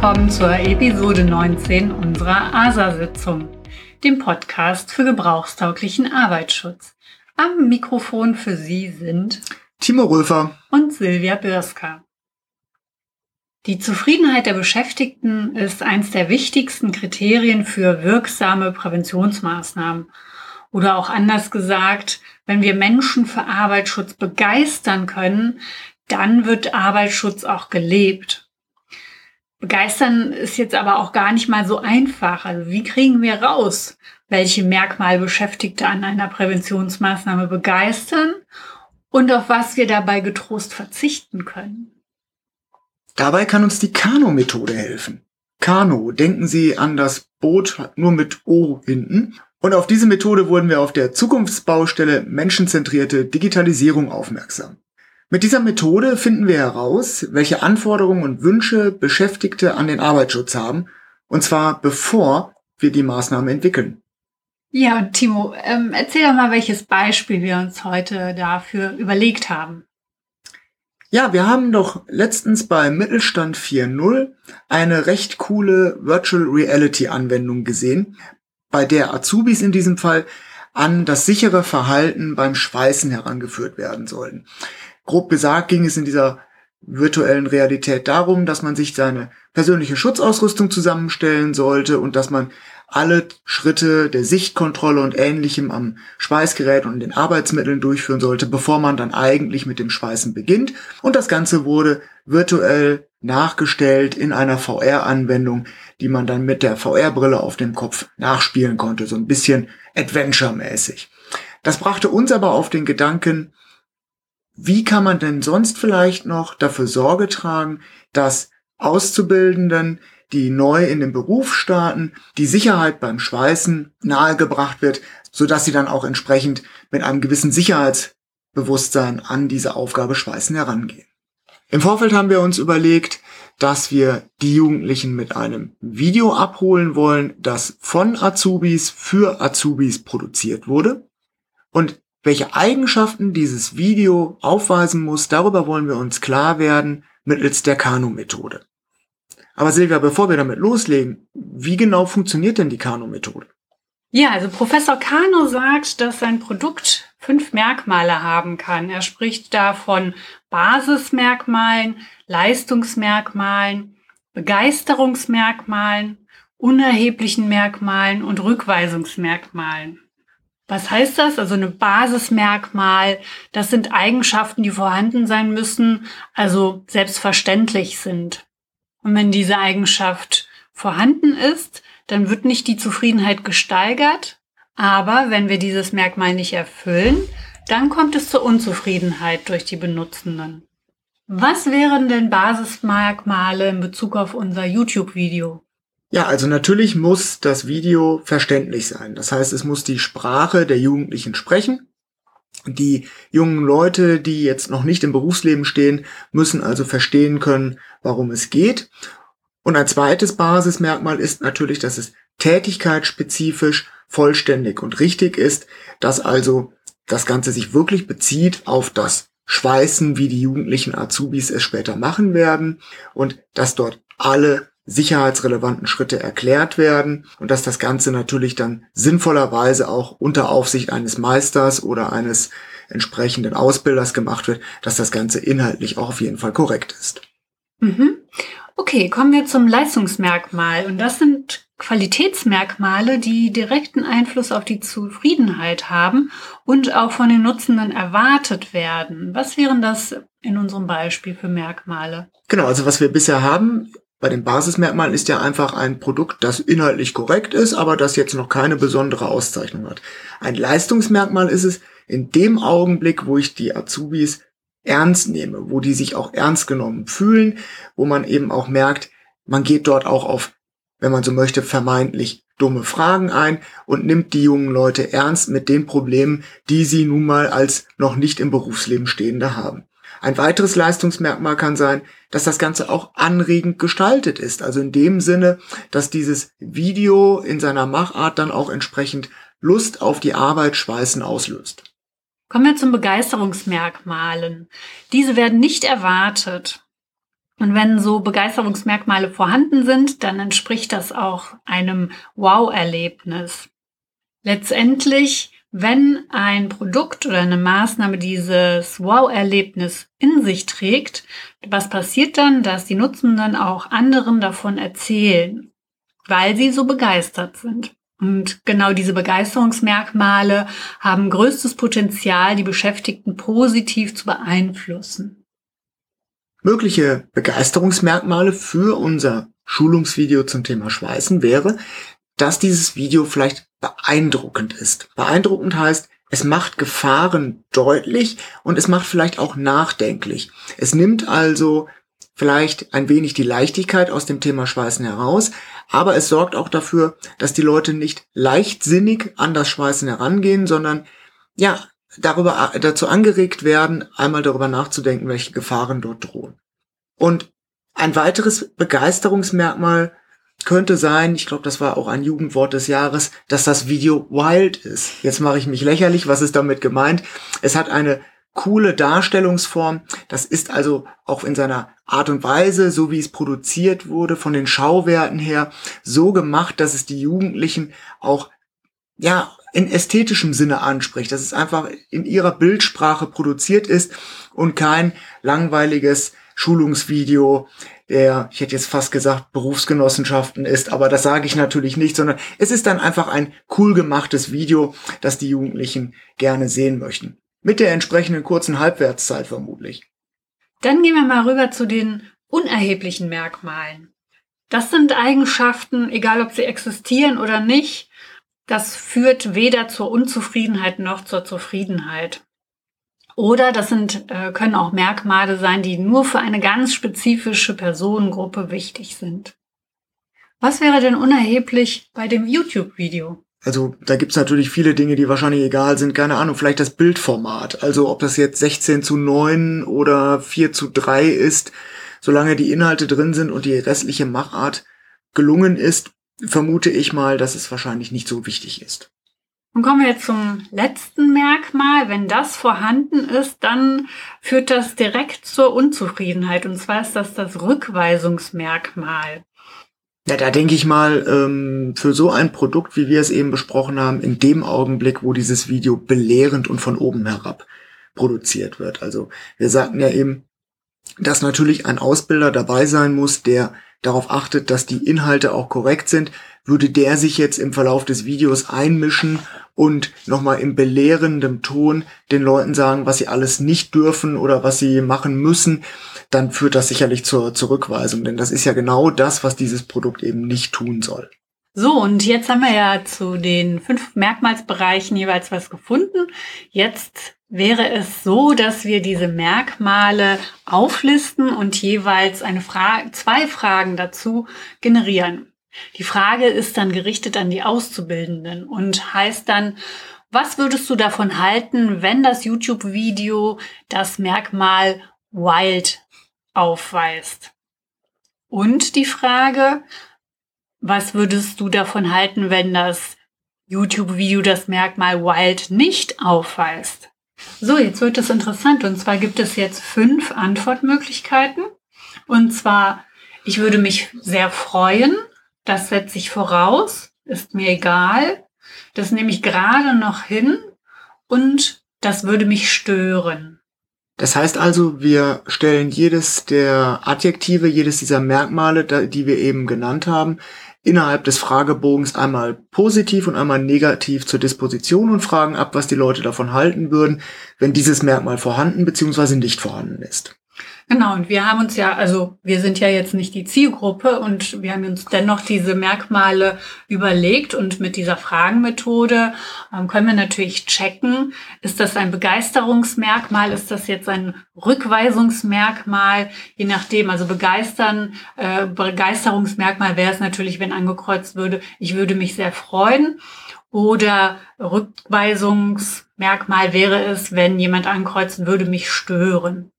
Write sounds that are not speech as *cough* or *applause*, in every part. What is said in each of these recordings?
willkommen zur Episode 19 unserer ASA-Sitzung, dem Podcast für gebrauchstauglichen Arbeitsschutz. Am Mikrofon für Sie sind Timo Röfer und Silvia Birska. Die Zufriedenheit der Beschäftigten ist eines der wichtigsten Kriterien für wirksame Präventionsmaßnahmen. Oder auch anders gesagt, wenn wir Menschen für Arbeitsschutz begeistern können, dann wird Arbeitsschutz auch gelebt. Begeistern ist jetzt aber auch gar nicht mal so einfach. Also wie kriegen wir raus, welche Merkmale Beschäftigte an einer Präventionsmaßnahme begeistern und auf was wir dabei getrost verzichten können? Dabei kann uns die Kano-Methode helfen. Kano, denken Sie an das Boot nur mit O hinten. Und auf diese Methode wurden wir auf der Zukunftsbaustelle menschenzentrierte Digitalisierung aufmerksam. Mit dieser Methode finden wir heraus, welche Anforderungen und Wünsche Beschäftigte an den Arbeitsschutz haben, und zwar bevor wir die Maßnahmen entwickeln. Ja, und Timo, ähm, erzähl doch mal, welches Beispiel wir uns heute dafür überlegt haben. Ja, wir haben doch letztens bei Mittelstand 4.0 eine recht coole Virtual Reality Anwendung gesehen, bei der Azubis in diesem Fall an das sichere Verhalten beim Schweißen herangeführt werden sollten. Grob gesagt ging es in dieser virtuellen Realität darum, dass man sich seine persönliche Schutzausrüstung zusammenstellen sollte und dass man alle Schritte der Sichtkontrolle und ähnlichem am Schweißgerät und den Arbeitsmitteln durchführen sollte, bevor man dann eigentlich mit dem Schweißen beginnt. Und das Ganze wurde virtuell nachgestellt in einer VR-Anwendung, die man dann mit der VR-Brille auf dem Kopf nachspielen konnte, so ein bisschen Adventure-mäßig. Das brachte uns aber auf den Gedanken, wie kann man denn sonst vielleicht noch dafür Sorge tragen, dass Auszubildenden die neu in den Beruf starten, die Sicherheit beim Schweißen nahegebracht wird, so dass sie dann auch entsprechend mit einem gewissen Sicherheitsbewusstsein an diese Aufgabe Schweißen herangehen. Im Vorfeld haben wir uns überlegt, dass wir die Jugendlichen mit einem Video abholen wollen, das von Azubis für Azubis produziert wurde. Und welche Eigenschaften dieses Video aufweisen muss, darüber wollen wir uns klar werden mittels der Kanu-Methode. Aber Silvia, bevor wir damit loslegen, wie genau funktioniert denn die Kano-Methode? Ja, also Professor Kano sagt, dass sein Produkt fünf Merkmale haben kann. Er spricht da von Basismerkmalen, Leistungsmerkmalen, Begeisterungsmerkmalen, unerheblichen Merkmalen und Rückweisungsmerkmalen. Was heißt das? Also eine Basismerkmal, das sind Eigenschaften, die vorhanden sein müssen, also selbstverständlich sind. Und wenn diese Eigenschaft vorhanden ist, dann wird nicht die Zufriedenheit gesteigert. Aber wenn wir dieses Merkmal nicht erfüllen, dann kommt es zur Unzufriedenheit durch die Benutzenden. Was wären denn Basismerkmale in Bezug auf unser YouTube-Video? Ja, also natürlich muss das Video verständlich sein. Das heißt, es muss die Sprache der Jugendlichen sprechen. Die jungen Leute, die jetzt noch nicht im Berufsleben stehen, müssen also verstehen können, warum es geht. Und ein zweites Basismerkmal ist natürlich, dass es tätigkeitsspezifisch, vollständig und richtig ist, dass also das Ganze sich wirklich bezieht auf das Schweißen, wie die jugendlichen Azubis es später machen werden und dass dort alle sicherheitsrelevanten Schritte erklärt werden und dass das Ganze natürlich dann sinnvollerweise auch unter Aufsicht eines Meisters oder eines entsprechenden Ausbilders gemacht wird, dass das Ganze inhaltlich auch auf jeden Fall korrekt ist. Mhm. Okay, kommen wir zum Leistungsmerkmal. Und das sind Qualitätsmerkmale, die direkten Einfluss auf die Zufriedenheit haben und auch von den Nutzenden erwartet werden. Was wären das in unserem Beispiel für Merkmale? Genau, also was wir bisher haben, bei den Basismerkmalen ist ja einfach ein Produkt, das inhaltlich korrekt ist, aber das jetzt noch keine besondere Auszeichnung hat. Ein Leistungsmerkmal ist es in dem Augenblick, wo ich die Azubis ernst nehme, wo die sich auch ernst genommen fühlen, wo man eben auch merkt, man geht dort auch auf, wenn man so möchte, vermeintlich dumme Fragen ein und nimmt die jungen Leute ernst mit den Problemen, die sie nun mal als noch nicht im Berufsleben stehende haben. Ein weiteres Leistungsmerkmal kann sein, dass das Ganze auch anregend gestaltet ist. Also in dem Sinne, dass dieses Video in seiner Machart dann auch entsprechend Lust auf die Arbeit Schweißen auslöst. Kommen wir zum Begeisterungsmerkmalen. Diese werden nicht erwartet. Und wenn so Begeisterungsmerkmale vorhanden sind, dann entspricht das auch einem Wow-Erlebnis. Letztendlich, wenn ein Produkt oder eine Maßnahme dieses Wow-Erlebnis in sich trägt, was passiert dann, dass die Nutzenden auch anderen davon erzählen, weil sie so begeistert sind. Und genau diese Begeisterungsmerkmale haben größtes Potenzial, die Beschäftigten positiv zu beeinflussen. Mögliche Begeisterungsmerkmale für unser Schulungsvideo zum Thema Schweißen wäre, dass dieses Video vielleicht beeindruckend ist. Beeindruckend heißt, es macht Gefahren deutlich und es macht vielleicht auch nachdenklich. Es nimmt also vielleicht ein wenig die Leichtigkeit aus dem Thema Schweißen heraus, aber es sorgt auch dafür, dass die Leute nicht leichtsinnig an das Schweißen herangehen, sondern ja, darüber, dazu angeregt werden, einmal darüber nachzudenken, welche Gefahren dort drohen. Und ein weiteres Begeisterungsmerkmal könnte sein, ich glaube, das war auch ein Jugendwort des Jahres, dass das Video wild ist. Jetzt mache ich mich lächerlich, was ist damit gemeint? Es hat eine coole Darstellungsform. Das ist also auch in seiner Art und Weise, so wie es produziert wurde, von den Schauwerten her, so gemacht, dass es die Jugendlichen auch, ja, in ästhetischem Sinne anspricht, dass es einfach in ihrer Bildsprache produziert ist und kein langweiliges Schulungsvideo der, ich hätte jetzt fast gesagt, Berufsgenossenschaften ist, aber das sage ich natürlich nicht, sondern es ist dann einfach ein cool gemachtes Video, das die Jugendlichen gerne sehen möchten. Mit der entsprechenden kurzen Halbwertszeit vermutlich. Dann gehen wir mal rüber zu den unerheblichen Merkmalen. Das sind Eigenschaften, egal ob sie existieren oder nicht, das führt weder zur Unzufriedenheit noch zur Zufriedenheit. Oder das sind, äh, können auch Merkmale sein, die nur für eine ganz spezifische Personengruppe wichtig sind. Was wäre denn unerheblich bei dem YouTube-Video? Also da gibt's natürlich viele Dinge, die wahrscheinlich egal sind. Keine Ahnung, vielleicht das Bildformat. Also ob das jetzt 16 zu 9 oder 4 zu 3 ist, solange die Inhalte drin sind und die restliche Machart gelungen ist, vermute ich mal, dass es wahrscheinlich nicht so wichtig ist. Und kommen wir jetzt zum letzten Merkmal. Wenn das vorhanden ist, dann führt das direkt zur Unzufriedenheit. Und zwar ist das das Rückweisungsmerkmal. Ja, da denke ich mal, ähm, für so ein Produkt, wie wir es eben besprochen haben, in dem Augenblick, wo dieses Video belehrend und von oben herab produziert wird. Also wir sagten ja eben, dass natürlich ein Ausbilder dabei sein muss, der darauf achtet, dass die Inhalte auch korrekt sind, würde der sich jetzt im Verlauf des Videos einmischen und nochmal im belehrenden Ton den Leuten sagen, was sie alles nicht dürfen oder was sie machen müssen, dann führt das sicherlich zur Zurückweisung. Denn das ist ja genau das, was dieses Produkt eben nicht tun soll. So, und jetzt haben wir ja zu den fünf Merkmalsbereichen jeweils was gefunden. Jetzt wäre es so, dass wir diese Merkmale auflisten und jeweils eine Frage, zwei Fragen dazu generieren. Die Frage ist dann gerichtet an die Auszubildenden und heißt dann, was würdest du davon halten, wenn das YouTube-Video das Merkmal Wild aufweist? Und die Frage, was würdest du davon halten, wenn das YouTube-Video das Merkmal Wild nicht aufweist? So, jetzt wird es interessant. Und zwar gibt es jetzt fünf Antwortmöglichkeiten. Und zwar, ich würde mich sehr freuen, das setze ich voraus, ist mir egal. Das nehme ich gerade noch hin und das würde mich stören. Das heißt also, wir stellen jedes der Adjektive, jedes dieser Merkmale, die wir eben genannt haben, innerhalb des Fragebogens einmal positiv und einmal negativ zur Disposition und fragen ab, was die Leute davon halten würden, wenn dieses Merkmal vorhanden bzw. nicht vorhanden ist. Genau, und wir haben uns ja, also wir sind ja jetzt nicht die Zielgruppe und wir haben uns dennoch diese Merkmale überlegt und mit dieser Fragenmethode ähm, können wir natürlich checken, ist das ein Begeisterungsmerkmal, ist das jetzt ein Rückweisungsmerkmal, je nachdem, also begeistern, äh, Begeisterungsmerkmal wäre es natürlich, wenn angekreuzt würde, ich würde mich sehr freuen. Oder Rückweisungsmerkmal wäre es, wenn jemand ankreuzen würde, mich stören.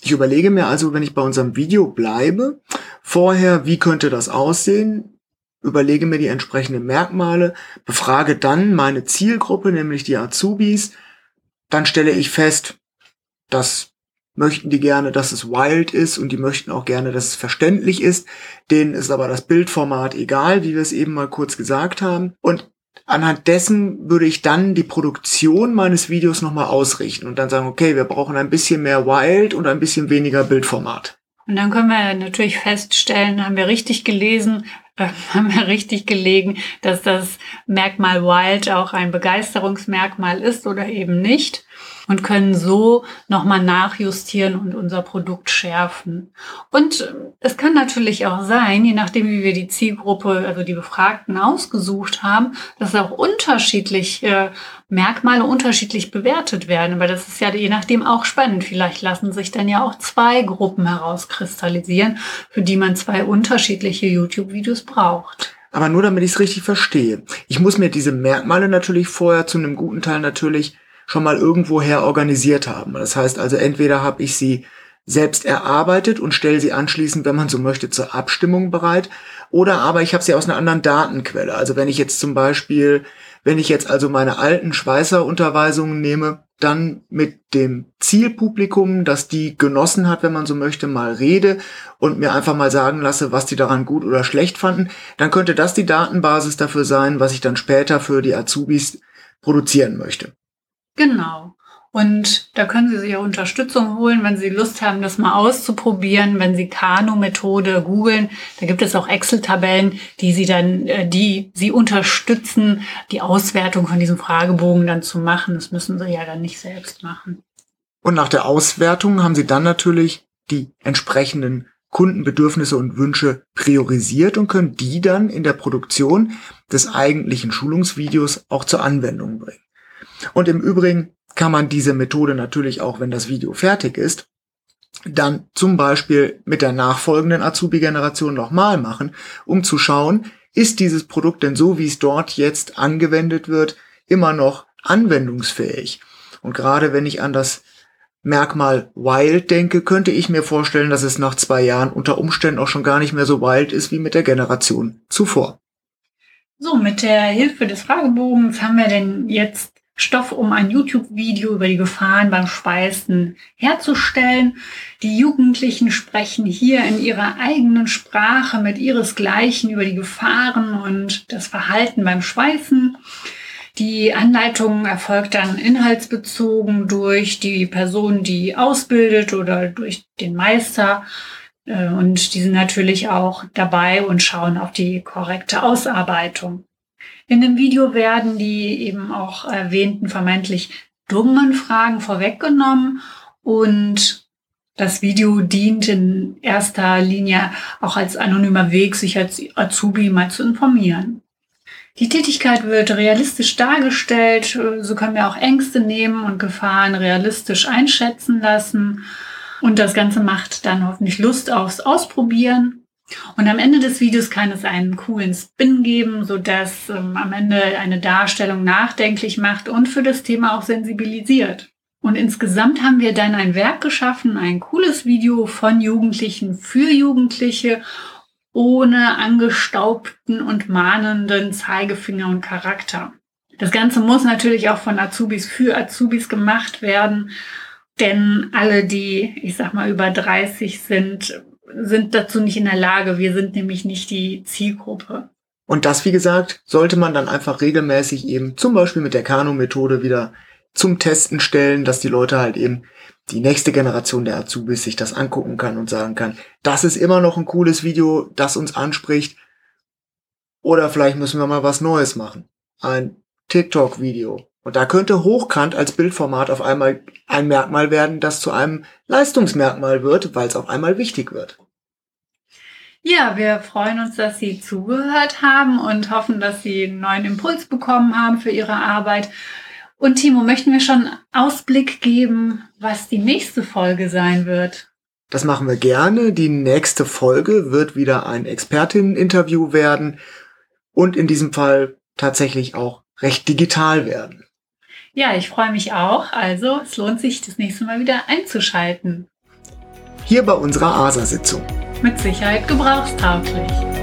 Ich überlege mir also, wenn ich bei unserem Video bleibe, vorher, wie könnte das aussehen? Überlege mir die entsprechenden Merkmale, befrage dann meine Zielgruppe, nämlich die Azubis. Dann stelle ich fest, dass möchten die gerne, dass es wild ist und die möchten auch gerne, dass es verständlich ist. Denen ist aber das Bildformat egal, wie wir es eben mal kurz gesagt haben. Und anhand dessen würde ich dann die Produktion meines Videos nochmal ausrichten und dann sagen, okay, wir brauchen ein bisschen mehr Wild und ein bisschen weniger Bildformat. Und dann können wir natürlich feststellen, haben wir richtig gelesen, äh, *laughs* haben wir richtig gelegen, dass das Merkmal Wild auch ein Begeisterungsmerkmal ist oder eben nicht und können so nochmal nachjustieren und unser Produkt schärfen. Und äh, es kann natürlich auch sein, je nachdem, wie wir die Zielgruppe, also die Befragten ausgesucht haben, dass auch unterschiedlich äh, Merkmale unterschiedlich bewertet werden. Aber das ist ja je nachdem auch spannend. Vielleicht lassen sich dann ja auch zwei Gruppen herauskristallisieren, für die man zwei unterschiedliche YouTube-Videos braucht. Aber nur damit ich es richtig verstehe. Ich muss mir diese Merkmale natürlich vorher zu einem guten Teil natürlich schon mal irgendwoher organisiert haben. Das heißt also, entweder habe ich sie selbst erarbeitet und stelle sie anschließend, wenn man so möchte, zur Abstimmung bereit, oder aber ich habe sie aus einer anderen Datenquelle. Also wenn ich jetzt zum Beispiel, wenn ich jetzt also meine alten Schweißer-Unterweisungen nehme, dann mit dem Zielpublikum, das die genossen hat, wenn man so möchte, mal rede und mir einfach mal sagen lasse, was die daran gut oder schlecht fanden, dann könnte das die Datenbasis dafür sein, was ich dann später für die Azubis produzieren möchte. Genau. Und da können Sie sich auch Unterstützung holen, wenn Sie Lust haben, das mal auszuprobieren. Wenn Sie Kano-Methode googeln, da gibt es auch Excel-Tabellen, die Sie dann, äh, die Sie unterstützen, die Auswertung von diesem Fragebogen dann zu machen. Das müssen Sie ja dann nicht selbst machen. Und nach der Auswertung haben Sie dann natürlich die entsprechenden Kundenbedürfnisse und Wünsche priorisiert und können die dann in der Produktion des eigentlichen Schulungsvideos auch zur Anwendung bringen. Und im Übrigen kann man diese Methode natürlich auch, wenn das Video fertig ist, dann zum Beispiel mit der nachfolgenden Azubi-Generation nochmal machen, um zu schauen, ist dieses Produkt denn so, wie es dort jetzt angewendet wird, immer noch anwendungsfähig? Und gerade wenn ich an das Merkmal wild denke, könnte ich mir vorstellen, dass es nach zwei Jahren unter Umständen auch schon gar nicht mehr so wild ist wie mit der Generation zuvor. So, mit der Hilfe des Fragebogens haben wir denn jetzt Stoff, um ein YouTube-Video über die Gefahren beim Speisen herzustellen. Die Jugendlichen sprechen hier in ihrer eigenen Sprache mit ihresgleichen über die Gefahren und das Verhalten beim Schweißen. Die Anleitung erfolgt dann inhaltsbezogen durch die Person, die ausbildet oder durch den Meister. Äh, und die sind natürlich auch dabei und schauen auf die korrekte Ausarbeitung. In dem Video werden die eben auch erwähnten vermeintlich dummen Fragen vorweggenommen und das Video dient in erster Linie auch als anonymer Weg, sich als Azubi mal zu informieren. Die Tätigkeit wird realistisch dargestellt, so können wir auch Ängste nehmen und Gefahren realistisch einschätzen lassen. Und das Ganze macht dann hoffentlich Lust aufs Ausprobieren. Und am Ende des Videos kann es einen coolen Spin geben, so dass ähm, am Ende eine Darstellung nachdenklich macht und für das Thema auch sensibilisiert. Und insgesamt haben wir dann ein Werk geschaffen, ein cooles Video von Jugendlichen für Jugendliche, ohne angestaubten und mahnenden Zeigefinger und Charakter. Das Ganze muss natürlich auch von Azubis für Azubis gemacht werden, denn alle, die, ich sag mal, über 30 sind, sind dazu nicht in der Lage. Wir sind nämlich nicht die Zielgruppe. Und das, wie gesagt, sollte man dann einfach regelmäßig eben zum Beispiel mit der Kano-Methode wieder zum Testen stellen, dass die Leute halt eben die nächste Generation der Azubis sich das angucken kann und sagen kann, das ist immer noch ein cooles Video, das uns anspricht. Oder vielleicht müssen wir mal was Neues machen. Ein TikTok-Video. Und da könnte hochkant als Bildformat auf einmal ein Merkmal werden, das zu einem Leistungsmerkmal wird, weil es auf einmal wichtig wird. Ja, wir freuen uns, dass Sie zugehört haben und hoffen, dass Sie einen neuen Impuls bekommen haben für Ihre Arbeit. Und Timo, möchten wir schon Ausblick geben, was die nächste Folge sein wird? Das machen wir gerne. Die nächste Folge wird wieder ein Expertinnen-Interview werden und in diesem Fall tatsächlich auch recht digital werden. Ja, ich freue mich auch. Also es lohnt sich, das nächste Mal wieder einzuschalten. Hier bei unserer ASA-Sitzung. Mit Sicherheit gebrauchstauglich.